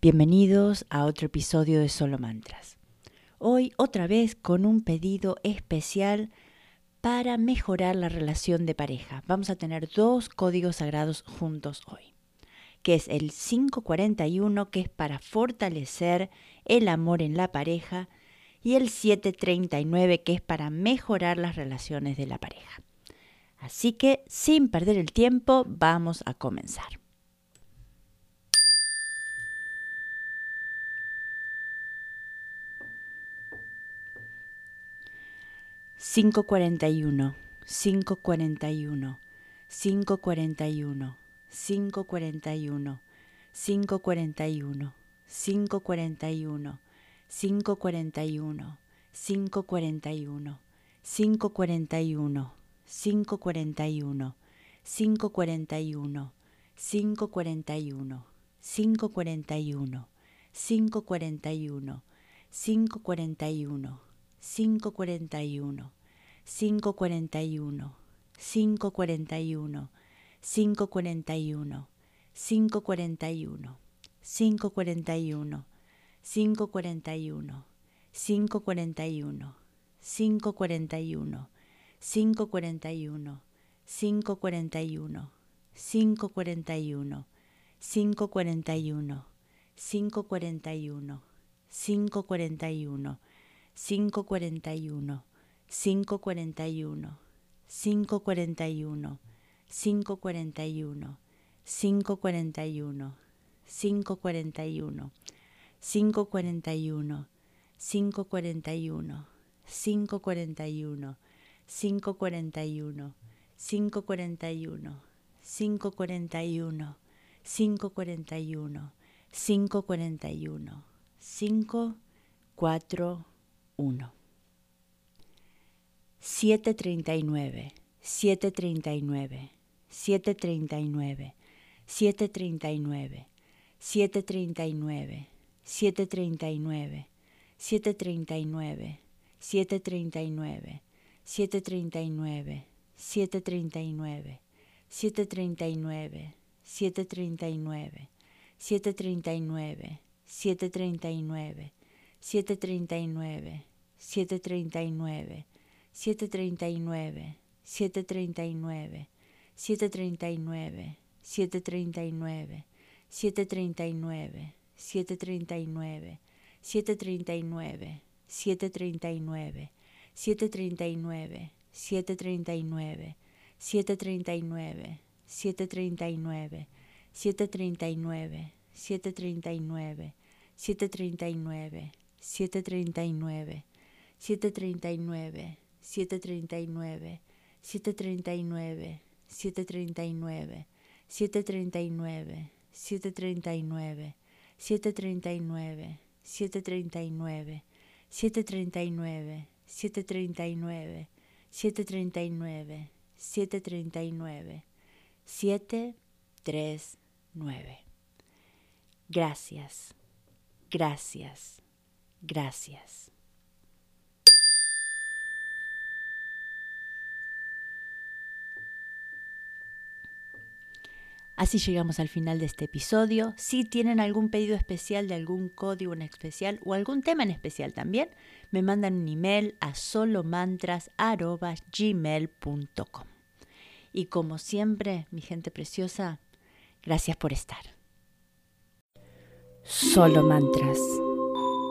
Bienvenidos a otro episodio de Solo Mantras. Hoy otra vez con un pedido especial para mejorar la relación de pareja. Vamos a tener dos códigos sagrados juntos hoy, que es el 541, que es para fortalecer el amor en la pareja, y el 739, que es para mejorar las relaciones de la pareja. Así que, sin perder el tiempo, vamos a comenzar. 541, 541, 541, 541, 541, 541, 541, 541, 541, 541, 541, 541, 541, 541, 541, 541, 541, 541, 541, 541, 541, 541, 541, 541, 541, 541, 541, 541, 541, 541, 541, 541, 541, 541, 541, 541, 541, 541, 541, 541, 541, 541, 541, 541, 5, 4, 1. 739, 739, 739, 739, 739, 739, 739, 739, 739, 739, 739, 739, 739, 739, 739, 739, 739, 739, 739, 739, 739, 739, 739, 739, 739, 739, 739, 739, 739, 739, 739, 739, 739, 739, 739, 739, 739, 739, 739, 739, 739, 739, 739, 739, 739. Gracias, gracias, gracias. Así llegamos al final de este episodio. Si tienen algún pedido especial de algún código en especial o algún tema en especial también, me mandan un email a solomantras.gmail.com. Y como siempre, mi gente preciosa, gracias por estar. Solo mantras.